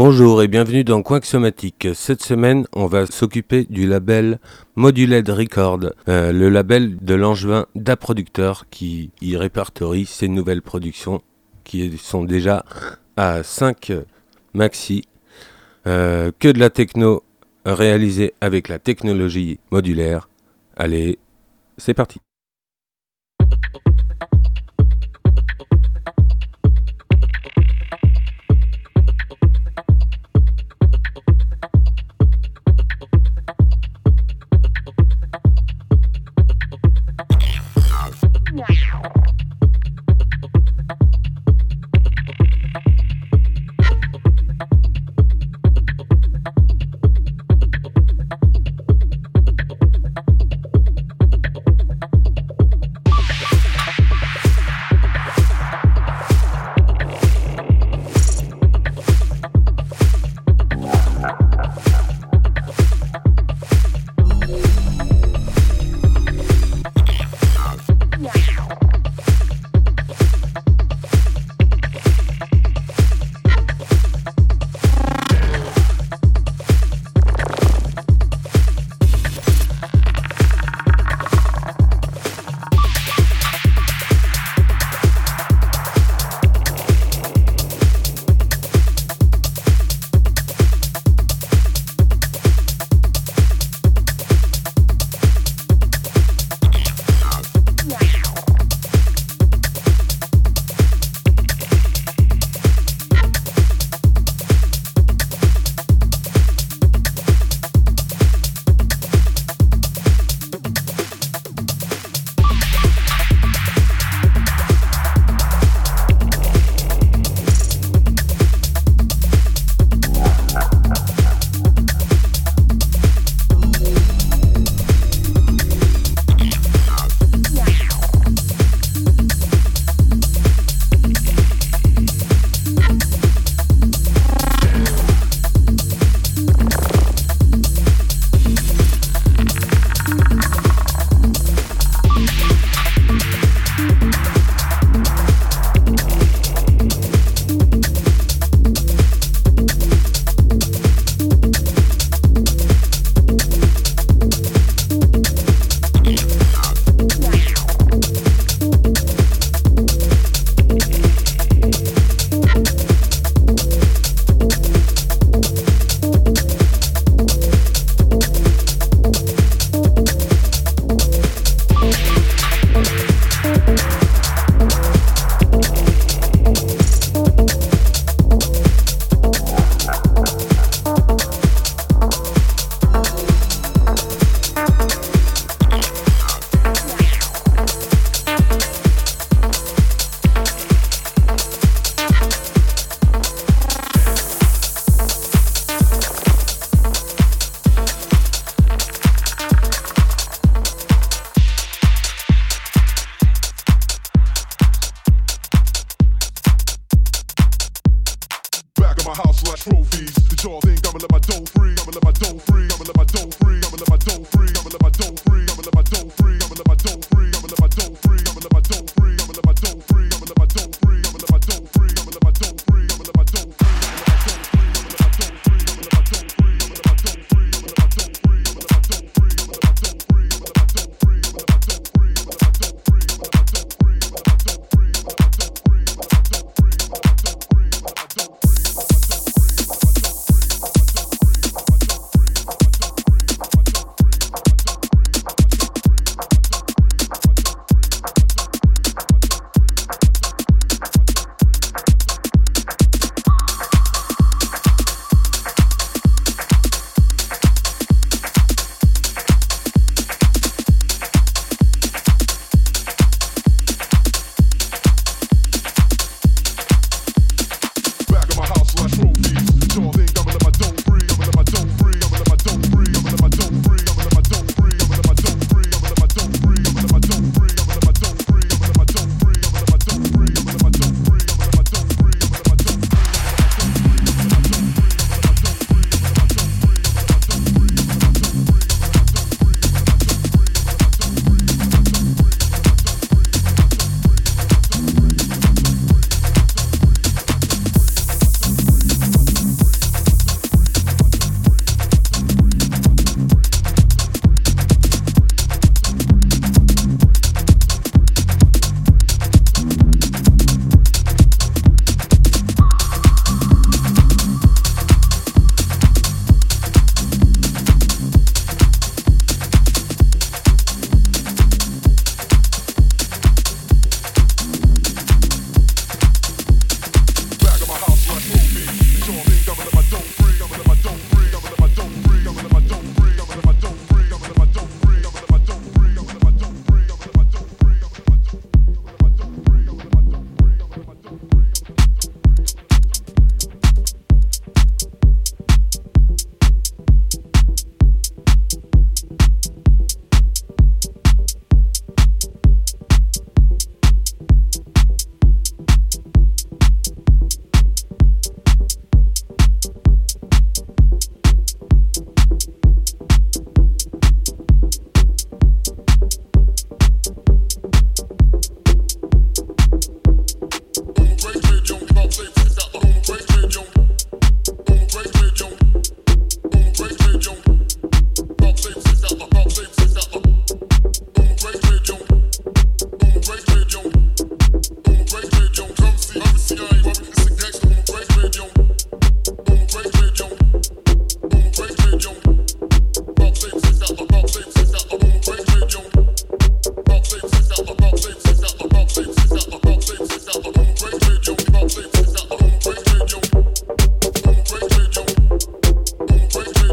Bonjour et bienvenue dans Coin Somatique. Cette semaine, on va s'occuper du label Moduled Record, euh, le label de l'angevin Da Producteur qui y répertorie ses nouvelles productions qui sont déjà à 5 maxi. Euh, que de la techno réalisée avec la technologie modulaire. Allez, c'est parti.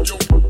yo.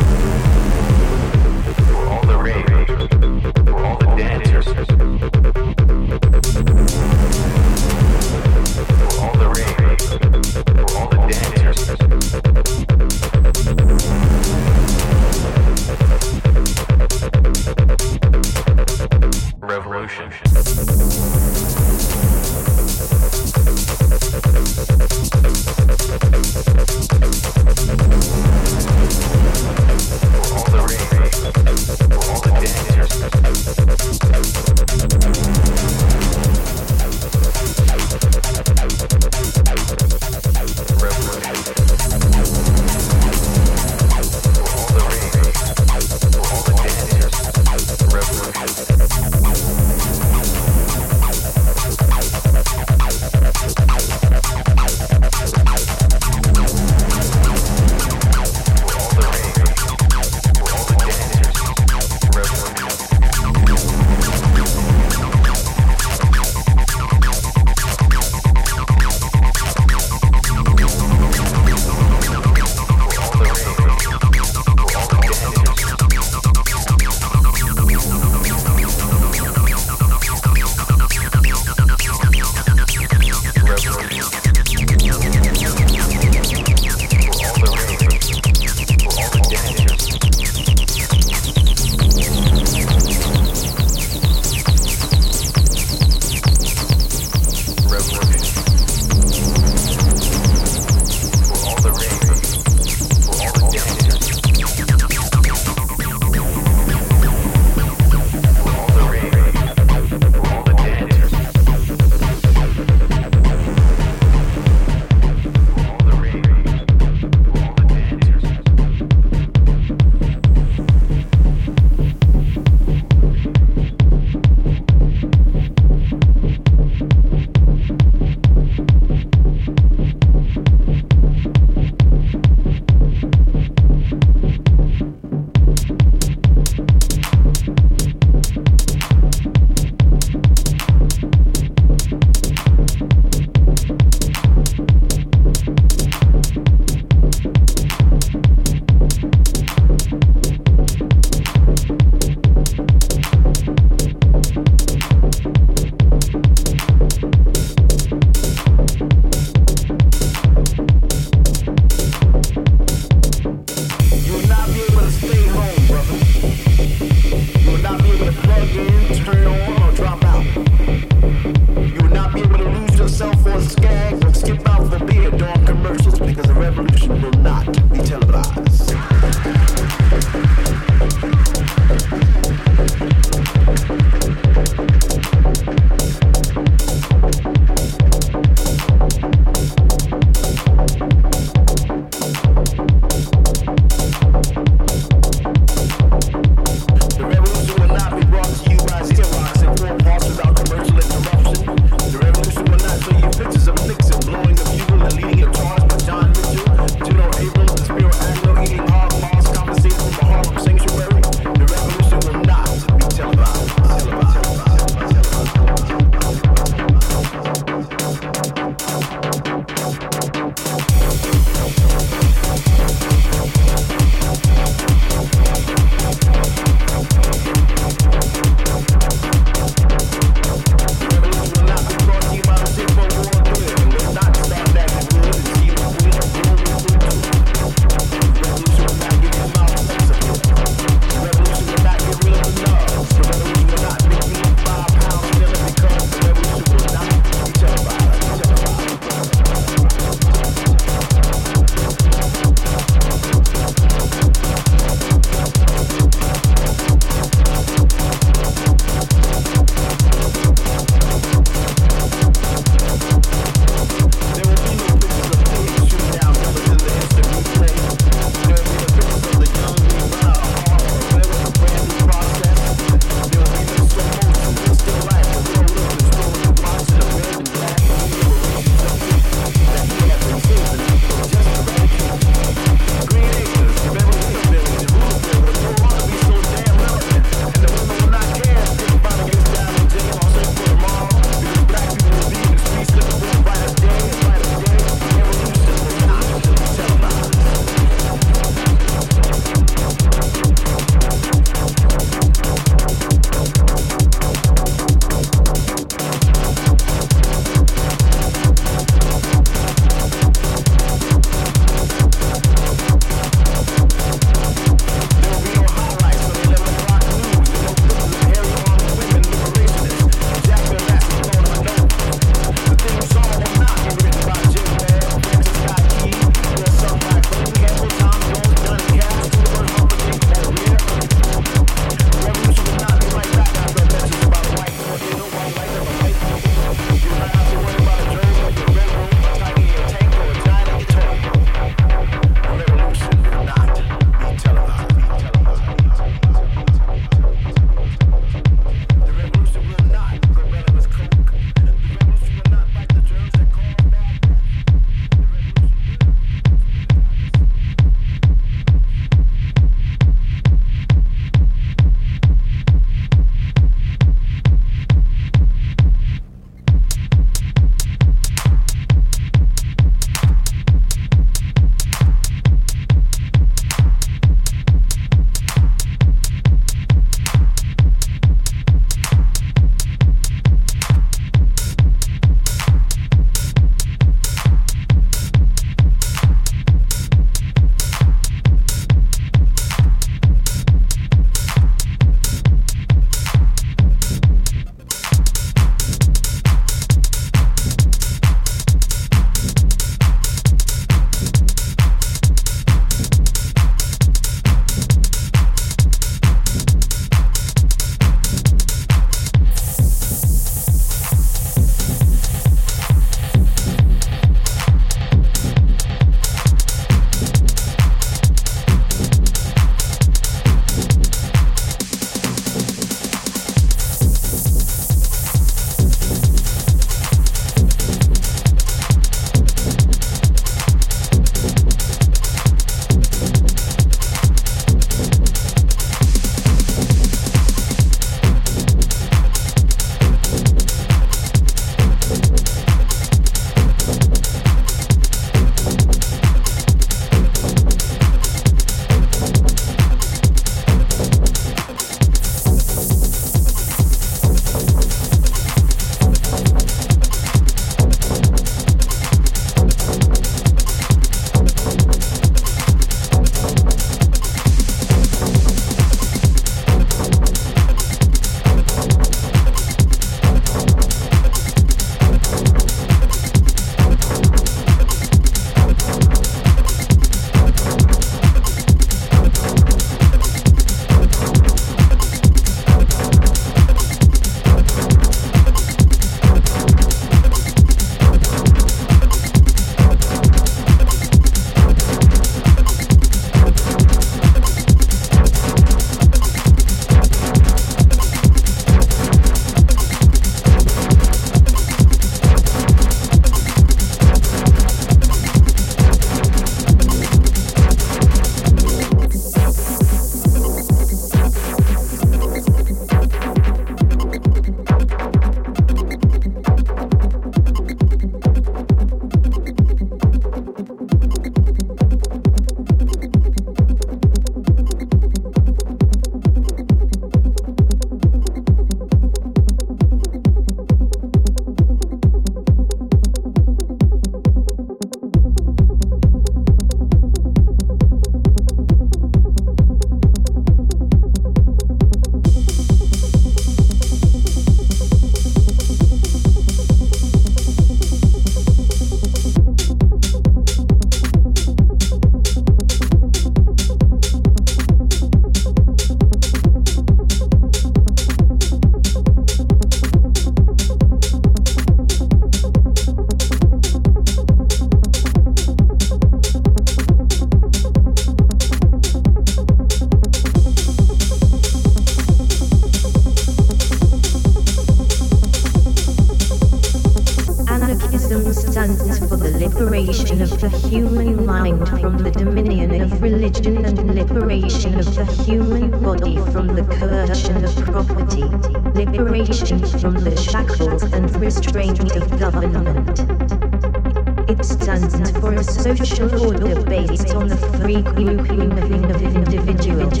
It stands for a social order based on the free grouping of individuals.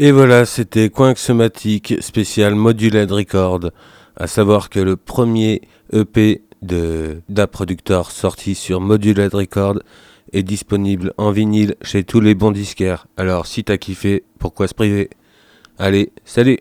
Et voilà, c'était Somatic spécial Moduled Record. À savoir que le premier EP de Da Productor sorti sur Moduled Record est disponible en vinyle chez tous les bons disquaires. Alors si t'as kiffé, pourquoi se priver? Allez, salut